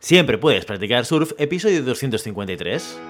Siempre puedes practicar surf, episodio 253.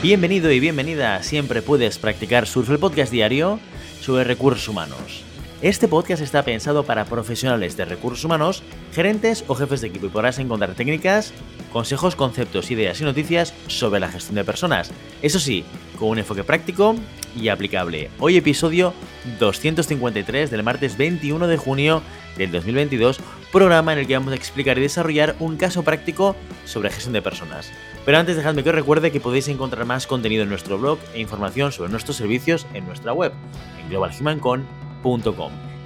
Bienvenido y bienvenida a Siempre puedes practicar surf, el podcast diario sobre recursos humanos. Este podcast está pensado para profesionales de recursos humanos, gerentes o jefes de equipo y podrás encontrar técnicas, consejos, conceptos, ideas y noticias sobre la gestión de personas. Eso sí, con un enfoque práctico y aplicable. Hoy episodio 253 del martes 21 de junio del 2022, programa en el que vamos a explicar y desarrollar un caso práctico sobre gestión de personas. Pero antes dejadme que os recuerde que podéis encontrar más contenido en nuestro blog e información sobre nuestros servicios en nuestra web, en globalhumancon.com.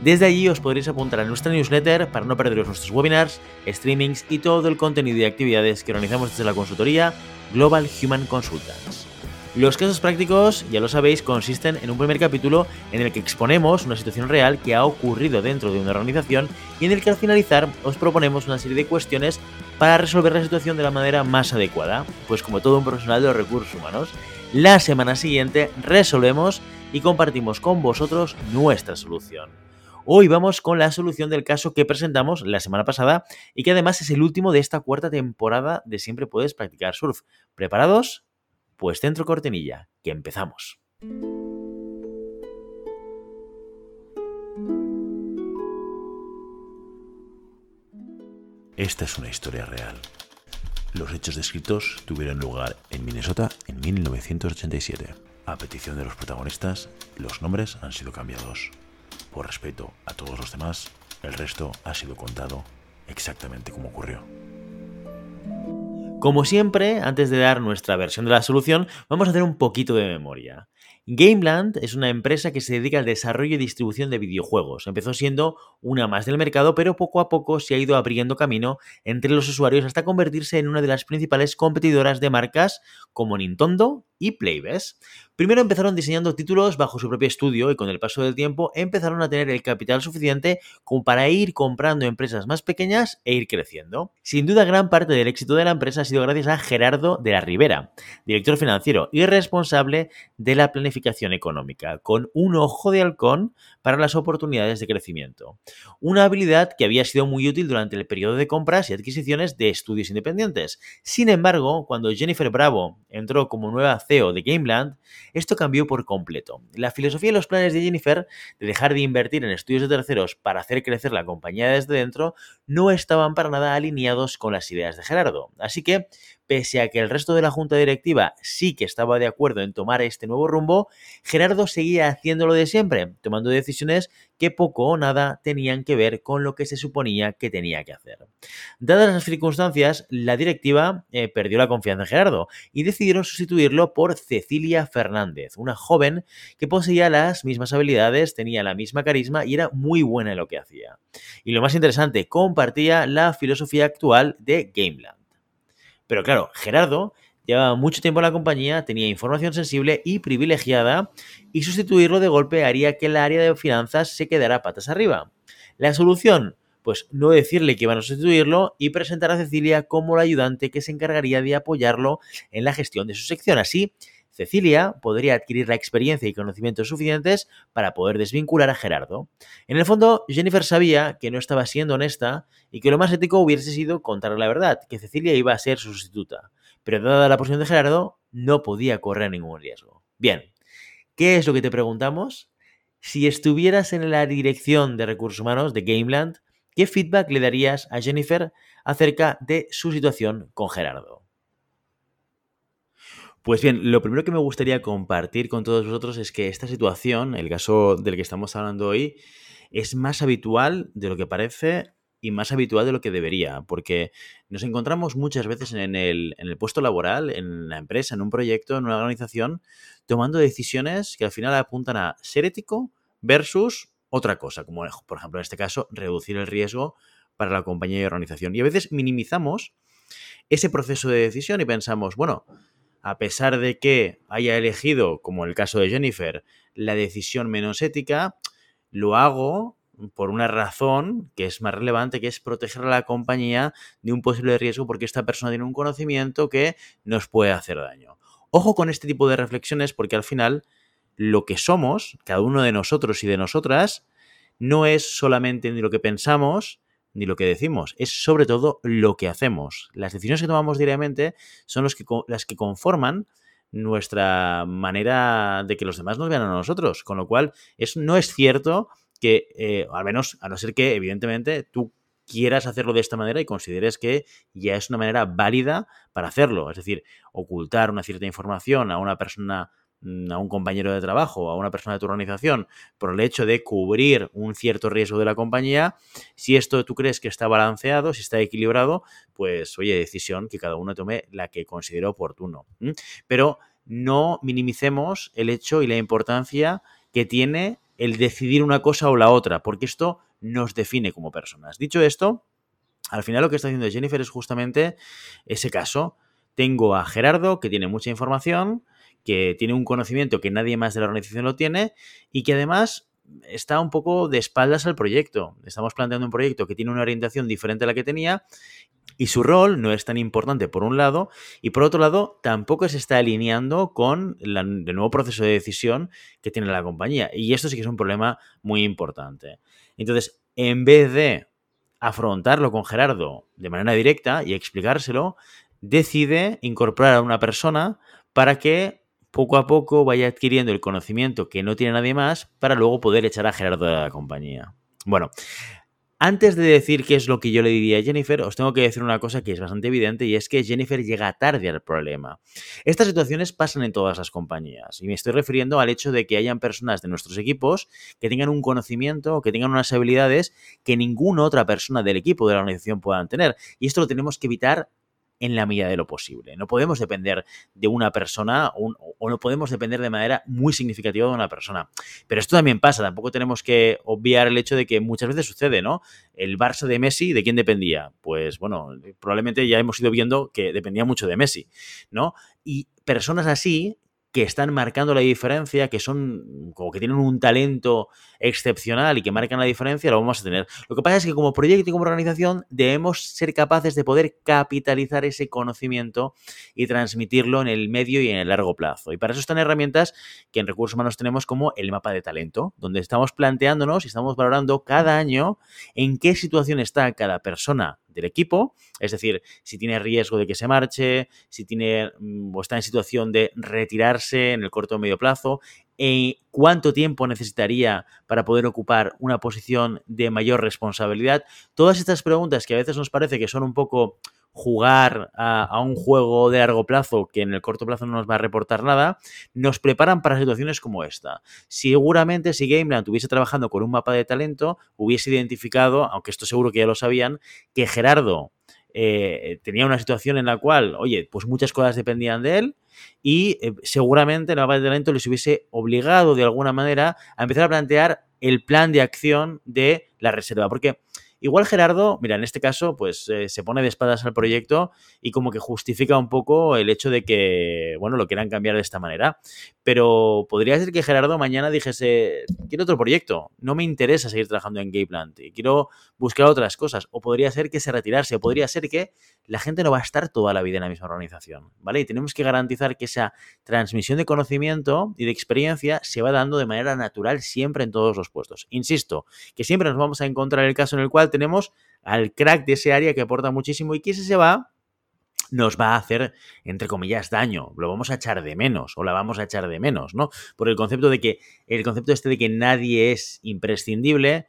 Desde allí os podréis apuntar a nuestra newsletter para no perderos nuestros webinars, streamings y todo el contenido y actividades que organizamos desde la consultoría Global Human Consultants. Los casos prácticos, ya lo sabéis, consisten en un primer capítulo en el que exponemos una situación real que ha ocurrido dentro de una organización y en el que al finalizar os proponemos una serie de cuestiones para resolver la situación de la manera más adecuada. Pues como todo un profesional de los recursos humanos, la semana siguiente resolvemos y compartimos con vosotros nuestra solución. Hoy vamos con la solución del caso que presentamos la semana pasada y que además es el último de esta cuarta temporada de Siempre puedes practicar surf. ¿Preparados? Pues centro cortinilla, que empezamos. Esta es una historia real. Los hechos descritos tuvieron lugar en Minnesota en 1987. A petición de los protagonistas, los nombres han sido cambiados. Por respeto a todos los demás, el resto ha sido contado exactamente como ocurrió. Como siempre, antes de dar nuestra versión de la solución, vamos a hacer un poquito de memoria. Gameland es una empresa que se dedica al desarrollo y distribución de videojuegos. Empezó siendo una más del mercado, pero poco a poco se ha ido abriendo camino entre los usuarios hasta convertirse en una de las principales competidoras de marcas como Nintendo y Playbest. Primero empezaron diseñando títulos bajo su propio estudio y con el paso del tiempo empezaron a tener el capital suficiente como para ir comprando empresas más pequeñas e ir creciendo. Sin duda gran parte del éxito de la empresa ha sido gracias a Gerardo de la Rivera, director financiero y responsable de la planificación económica, con un ojo de halcón para las oportunidades de crecimiento. Una habilidad que había sido muy útil durante el periodo de compras y adquisiciones de estudios independientes. Sin embargo, cuando Jennifer Bravo entró como nueva CEO de Gameland, esto cambió por completo. La filosofía y los planes de Jennifer de dejar de invertir en estudios de terceros para hacer crecer la compañía desde dentro no estaban para nada alineados con las ideas de Gerardo. Así que pese a que el resto de la junta directiva sí que estaba de acuerdo en tomar este nuevo rumbo, Gerardo seguía haciéndolo de siempre, tomando decisiones que poco o nada tenían que ver con lo que se suponía que tenía que hacer. Dadas las circunstancias, la directiva eh, perdió la confianza en Gerardo y decidieron sustituirlo por Cecilia Fernández, una joven que poseía las mismas habilidades, tenía la misma carisma y era muy buena en lo que hacía. Y lo más interesante, compartía la filosofía actual de Gameland. Pero claro, Gerardo llevaba mucho tiempo en la compañía, tenía información sensible y privilegiada, y sustituirlo de golpe haría que el área de finanzas se quedara patas arriba. La solución, pues no decirle que iban a sustituirlo y presentar a Cecilia como la ayudante que se encargaría de apoyarlo en la gestión de su sección. Así, Cecilia podría adquirir la experiencia y conocimientos suficientes para poder desvincular a Gerardo. En el fondo, Jennifer sabía que no estaba siendo honesta y que lo más ético hubiese sido contarle la verdad, que Cecilia iba a ser su sustituta. Pero dada la posición de Gerardo, no podía correr ningún riesgo. Bien, ¿qué es lo que te preguntamos? Si estuvieras en la dirección de recursos humanos de Gameland, ¿qué feedback le darías a Jennifer acerca de su situación con Gerardo? Pues bien, lo primero que me gustaría compartir con todos vosotros es que esta situación, el caso del que estamos hablando hoy, es más habitual de lo que parece y más habitual de lo que debería, porque nos encontramos muchas veces en el, puesto laboral, en la empresa, en un proyecto, en una organización, tomando decisiones que al final apuntan a ser ético versus otra cosa, como por ejemplo en este caso, reducir el riesgo para la compañía y organización. Y a veces minimizamos ese proceso de decisión y pensamos, bueno, a pesar de que haya elegido, como el caso de Jennifer, la decisión menos ética, lo hago por una razón que es más relevante, que es proteger a la compañía de un posible riesgo porque esta persona tiene un conocimiento que nos puede hacer daño. Ojo con este tipo de reflexiones porque al final lo que somos, cada uno de nosotros y de nosotras, no es solamente ni lo que pensamos ni lo que decimos, es sobre todo lo que hacemos. Las decisiones que tomamos diariamente son que, las que conforman nuestra manera de que los demás nos vean a nosotros, con lo cual es, no es cierto que, eh, al menos, a no ser que, evidentemente, tú quieras hacerlo de esta manera y consideres que ya es una manera válida para hacerlo. Es decir, ocultar una cierta información a una persona a un compañero de trabajo, a una persona de tu organización, por el hecho de cubrir un cierto riesgo de la compañía, si esto tú crees que está balanceado, si está equilibrado, pues oye, decisión que cada uno tome la que considere oportuno. Pero no minimicemos el hecho y la importancia que tiene el decidir una cosa o la otra, porque esto nos define como personas. Dicho esto, al final lo que está haciendo Jennifer es justamente ese caso. Tengo a Gerardo, que tiene mucha información, que tiene un conocimiento que nadie más de la organización lo tiene y que además está un poco de espaldas al proyecto. Estamos planteando un proyecto que tiene una orientación diferente a la que tenía y su rol no es tan importante por un lado y por otro lado tampoco se está alineando con el nuevo proceso de decisión que tiene la compañía. Y esto sí que es un problema muy importante. Entonces, en vez de afrontarlo con Gerardo de manera directa y explicárselo, decide incorporar a una persona para que poco a poco vaya adquiriendo el conocimiento que no tiene nadie más para luego poder echar a Gerardo de la compañía. Bueno, antes de decir qué es lo que yo le diría a Jennifer, os tengo que decir una cosa que es bastante evidente y es que Jennifer llega tarde al problema. Estas situaciones pasan en todas las compañías y me estoy refiriendo al hecho de que hayan personas de nuestros equipos que tengan un conocimiento o que tengan unas habilidades que ninguna otra persona del equipo de la organización puedan tener. Y esto lo tenemos que evitar en la medida de lo posible. No podemos depender de una persona o, no podemos depender de manera muy significativa de una persona. Pero esto también pasa, tampoco tenemos que obviar el hecho de que muchas veces sucede, ¿no? El Barça de Messi, ¿de quién dependía? Pues bueno, probablemente ya hemos ido viendo que dependía mucho de Messi, ¿no? Y personas así que están marcando la diferencia, que son como que tienen un talento excepcional y que marcan la diferencia, lo vamos a tener. Lo que pasa es que como proyecto y como organización debemos ser capaces de poder capitalizar ese conocimiento y transmitirlo en el medio y en el largo plazo. Y para eso están herramientas que en recursos humanos tenemos como el mapa de talento, donde estamos planteándonos y estamos valorando cada año en qué situación está cada persona del equipo, es decir, si tiene riesgo de que se marche, si tiene mm, o está en situación de retirarse en el corto o medio plazo, eh, cuánto tiempo necesitaría para poder ocupar una posición de mayor responsabilidad. Todas estas preguntas que a veces nos parece que son un poco jugar a, un juego de largo plazo que en el corto plazo no nos va a reportar nada, nos preparan para situaciones como esta. Seguramente si Gameland estuviese trabajando con un mapa de talento, hubiese identificado, aunque esto seguro que ya lo sabían, que Gerardo eh, tenía una situación en la cual, oye, pues muchas cosas dependían de él y eh, seguramente el mapa de talento les hubiese obligado de alguna manera a empezar a plantear el plan de acción de la reserva. Porque Igual Gerardo, mira, en este caso, pues eh, se pone de espadas al proyecto y como que justifica un poco el hecho de que, bueno, lo quieran cambiar de esta manera. Pero podría ser que Gerardo mañana dijese, quiero otro proyecto, no me interesa seguir trabajando en Gayplant y quiero buscar otras cosas. O podría ser que se retirase, o podría ser que la gente no va a estar toda la vida en la misma organización, ¿vale? Y tenemos que garantizar que esa transmisión de conocimiento y de experiencia se va dando de manera natural siempre en todos los puestos. Insisto, que siempre nos vamos a encontrar el caso en el cual tenemos al crack de ese área que aporta muchísimo y que si se va, nos va a hacer, entre comillas, daño. Lo vamos a echar de menos o la vamos a echar de menos, ¿no? Por el concepto de que, el concepto este de que nadie es imprescindible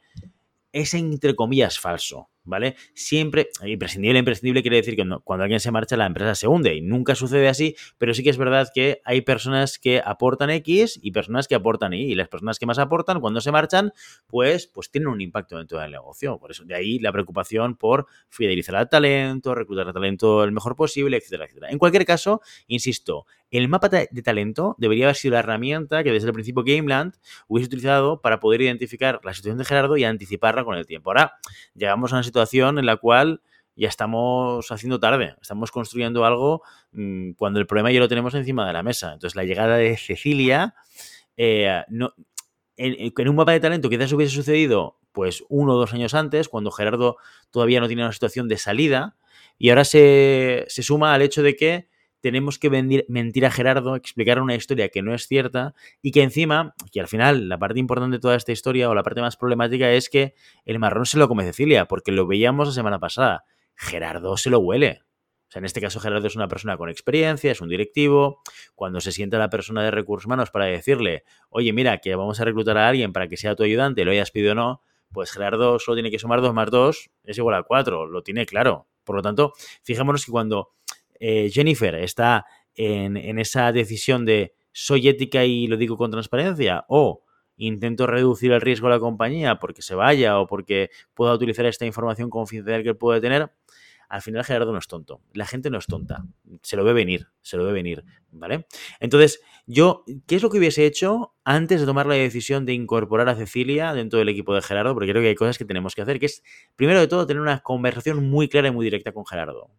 es, entre comillas, falso. ¿Vale? Siempre, imprescindible, imprescindible quiere decir que cuando alguien se marcha la empresa se hunde y nunca sucede así, pero sí que es verdad que hay personas que aportan X y personas que aportan Y y las personas que más aportan cuando se marchan, pues, pues tienen un impacto dentro del negocio. Por eso, de ahí la preocupación por fidelizar al talento, reclutar al talento el mejor posible, etcétera, etcétera. En cualquier caso, insisto, el mapa de talento debería haber sido la herramienta que desde el principio Gameland hubiese utilizado para poder identificar la situación de Gerardo y anticiparla con el tiempo. Ahora llegamos a una situación en la cual ya estamos haciendo tarde, estamos construyendo algo mm, cuando el problema ya lo tenemos encima de la mesa. Entonces la llegada de Cecilia, eh, no, en, un mapa de talento quizás hubiese sucedido pues uno o dos años antes, cuando Gerardo todavía no tiene una situación de salida, y ahora se, se suma al hecho de que tenemos que mentir a Gerardo, explicar una historia que no es cierta y que encima, que al final la parte importante de toda esta historia o la parte más problemática es que el marrón se lo come Cecilia, porque lo veíamos la semana pasada. Gerardo se lo huele. O sea, en este caso Gerardo es una persona con experiencia, es un directivo. Cuando se sienta la persona de recursos humanos para decirle, oye, mira, que vamos a reclutar a alguien para que sea tu ayudante, lo hayas pedido o no, pues Gerardo solo tiene que sumar 2 más 2 es igual a 4, lo tiene claro. Por lo tanto, fijémonos que cuando eh, Jennifer está en, esa decisión de soy ética y lo digo con transparencia o intento reducir el riesgo de la compañía porque se vaya o porque pueda utilizar esta información confidencial que puede tener, al final Gerardo no es tonto. La gente no es tonta. Se lo ve venir, se lo ve venir, ¿vale? Entonces, yo, ¿qué es lo que hubiese hecho antes de tomar la decisión de incorporar a Cecilia dentro del equipo de Gerardo? Porque creo que hay cosas que tenemos que hacer, que es, primero de todo, tener una conversación muy clara y muy directa con Gerardo.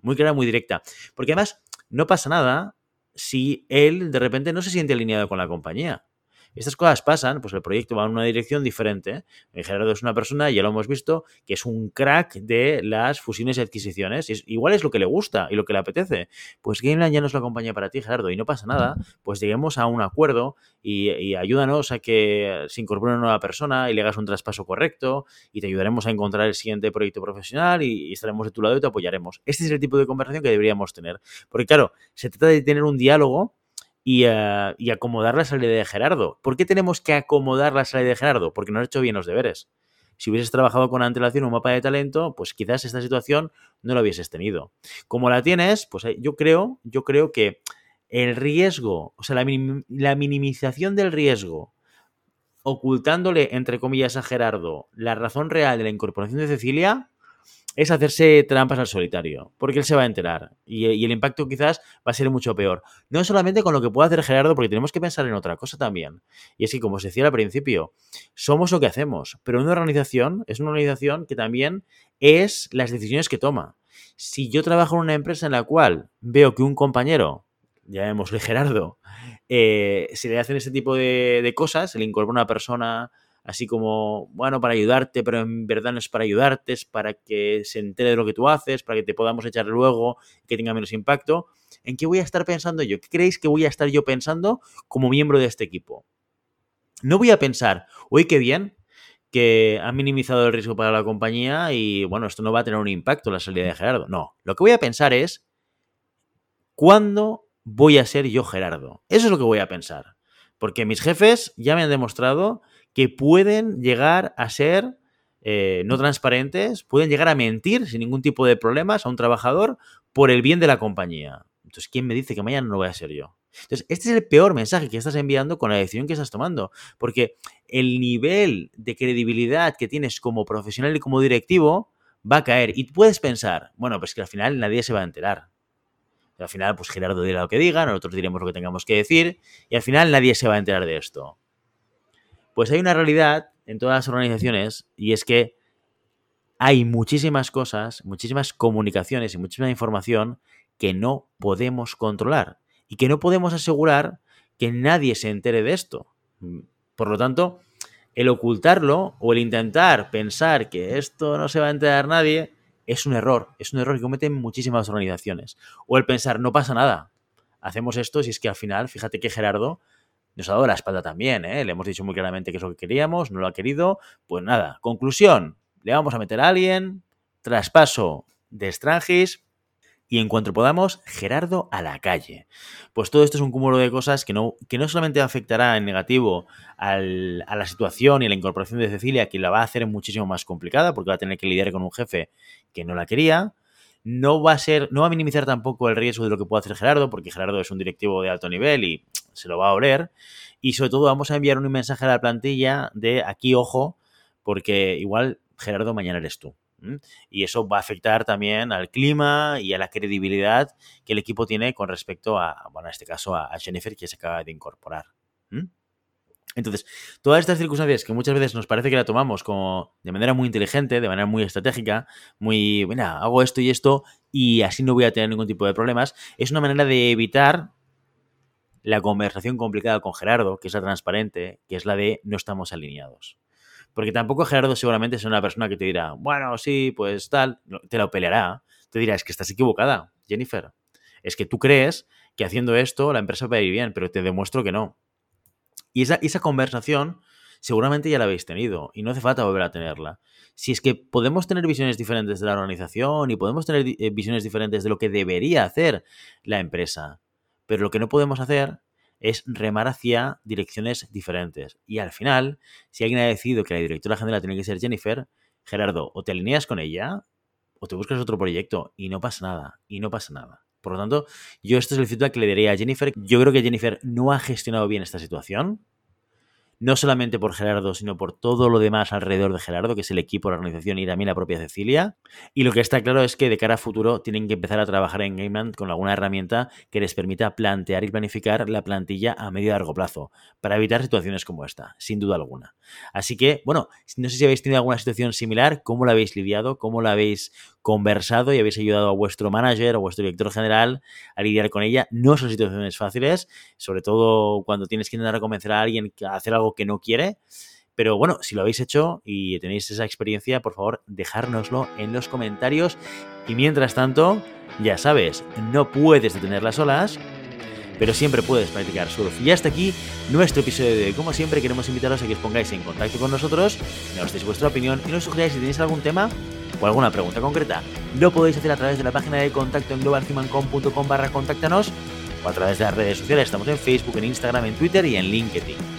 Muy clara muy directa. Porque además, no pasa nada si él de repente no se siente alineado con la compañía. Estas cosas pasan, pues el proyecto va en una dirección diferente. Gerardo es una persona, ya lo hemos visto, que es un crack de las fusiones y adquisiciones. igual es lo que le gusta y lo que le apetece. Pues Gameland ya no es la compañía para ti, Gerardo, y no pasa nada. Pues lleguemos a un acuerdo y, ayúdanos a que se incorpore una nueva persona y le hagas un traspaso correcto y te ayudaremos a encontrar el siguiente proyecto profesional y, y estaremos de tu lado y te apoyaremos. Este es el tipo de conversación que deberíamos tener. Porque claro, se trata de tener un diálogo y, acomodar la salida de Gerardo. ¿Por qué tenemos que acomodar la salida de Gerardo? Porque no has hecho bien los deberes. Si hubieses trabajado con antelación un mapa de talento, pues quizás esta situación no la hubieses tenido. Como la tienes, pues eh, yo creo, yo creo que el riesgo, o sea, la, la minimización del riesgo, ocultándole, entre comillas, a Gerardo la razón real de la incorporación de Cecilia, es hacerse trampas al solitario, porque él se va a enterar y, el impacto quizás va a ser mucho peor. No solamente con lo que puede hacer Gerardo, porque tenemos que pensar en otra cosa también. Y es que, como os decía al principio, somos lo que hacemos, pero una organización es una organización que también es las decisiones que toma. Si yo trabajo en una empresa en la cual veo que un compañero, llamémosle Gerardo, eh, se le hacen ese tipo de, de cosas, se le incorpora una persona así como, bueno, para ayudarte, pero en verdad no es para ayudarte, es para que se entere de lo que tú haces, para que te podamos echar luego, que tenga menos impacto. ¿En qué voy a estar pensando yo? ¿Qué creéis que voy a estar yo pensando como miembro de este equipo? No voy a pensar, uy, qué bien, que ha minimizado el riesgo para la compañía y bueno, esto no va a tener un impacto la salida de Gerardo. No, lo que voy a pensar es, ¿cuándo voy a ser yo Gerardo? Eso es lo que voy a pensar. Porque mis jefes ya me han demostrado que pueden llegar a ser eh, no transparentes, pueden llegar a mentir sin ningún tipo de problemas a un trabajador por el bien de la compañía. Entonces, ¿quién me dice que mañana no voy a ser yo? Entonces, este es el peor mensaje que estás enviando con la decisión que estás tomando, porque el nivel de credibilidad que tienes como profesional y como directivo va a caer. Y puedes pensar, bueno, pues que al final nadie se va a enterar. al final, pues Gerardo dirá lo que diga, nosotros diremos lo que tengamos que decir, y al final nadie se va a enterar de esto. Pues hay una realidad en todas las organizaciones y es que hay muchísimas cosas, muchísimas comunicaciones y muchísima información que no podemos controlar y que no podemos asegurar que nadie se entere de esto. Por lo tanto, el ocultarlo o el intentar pensar que esto no se va a enterar nadie es un error, es un error que cometen muchísimas organizaciones. O el pensar, no pasa nada, hacemos esto si es que al final, fíjate que Gerardo nos ha dado la espalda también, ¿eh? Le hemos dicho muy claramente que es lo que queríamos, no lo ha querido. Pues nada, conclusión, le vamos a meter a alguien, traspaso de Strangis y en cuanto podamos, Gerardo a la calle. Pues todo esto es un cúmulo de cosas que no, que no solamente afectará en negativo a la situación y la incorporación de Cecilia, que la va a hacer muchísimo más complicada porque va a tener que lidiar con un jefe que no la quería. No va a ser, no va a minimizar tampoco el riesgo de lo que pueda hacer Gerardo, porque Gerardo es un directivo de alto nivel y se lo va a oler. Y sobre todo vamos a enviar un mensaje a la plantilla de aquí, ojo, porque igual Gerardo mañana eres tú. Y eso va a afectar también al clima y a la credibilidad que el equipo tiene con respecto a, bueno, en este caso a, Jennifer que se acaba de incorporar. Entonces, todas estas circunstancias que muchas veces nos parece que la tomamos como de manera muy inteligente, de manera muy estratégica, muy, bueno, hago esto y esto y así no voy a tener ningún tipo de problemas, es una manera de evitar la conversación complicada con Gerardo, que es la transparente, que es la de no estamos alineados. Porque tampoco Gerardo seguramente es una persona que te dirá, bueno, sí, pues tal, te lo peleará, te dirá, es que estás equivocada, Jennifer. Es que tú crees que haciendo esto la empresa va a ir bien, pero te demuestro que no. Y esa, esa conversación seguramente ya la habéis tenido y no hace falta volver a tenerla. Si es que podemos tener visiones diferentes de la organización y podemos tener eh, visiones diferentes de lo que debería hacer la empresa, pero lo que no podemos hacer es remar hacia direcciones diferentes. Y al final, si alguien ha decidido que la directora general tiene que ser Jennifer, Gerardo, o te alineas con ella o te buscas otro proyecto y no pasa nada, y no pasa nada. Por lo tanto, yo esto es el feedback que le daría a Jennifer. Yo creo que Jennifer no ha gestionado bien esta situación no solamente por Gerardo, sino por todo lo demás alrededor de Gerardo, que es el equipo, la organización y también la propia Cecilia. Y lo que está claro es que de cara a futuro tienen que empezar a trabajar en GameLand con alguna herramienta que les permita plantear y planificar la plantilla a medio y largo plazo, para evitar situaciones como esta, sin duda alguna. Así que, bueno, no sé si habéis tenido alguna situación similar, cómo la habéis lidiado, cómo la habéis conversado y habéis ayudado a vuestro manager o vuestro director general a lidiar con ella. No son situaciones fáciles, sobre todo cuando tienes que intentar convencer a alguien a hacer algo que no quiere. Pero bueno, si lo habéis hecho y tenéis esa experiencia, por favor, dejárnoslo en los comentarios. Y mientras tanto, ya sabes, no puedes detener las olas, pero siempre puedes practicar surf. Y hasta aquí nuestro episodio de hoy. Como siempre, queremos invitaros a que os pongáis en contacto con nosotros, nos deis vuestra opinión y nos sugeráis si tenéis algún tema o alguna pregunta concreta, lo podéis hacer a través de la página de contacto en globalhumancom.com barra contáctanos o a través de las redes sociales. Estamos en Facebook, en Instagram, en Twitter y en LinkedIn.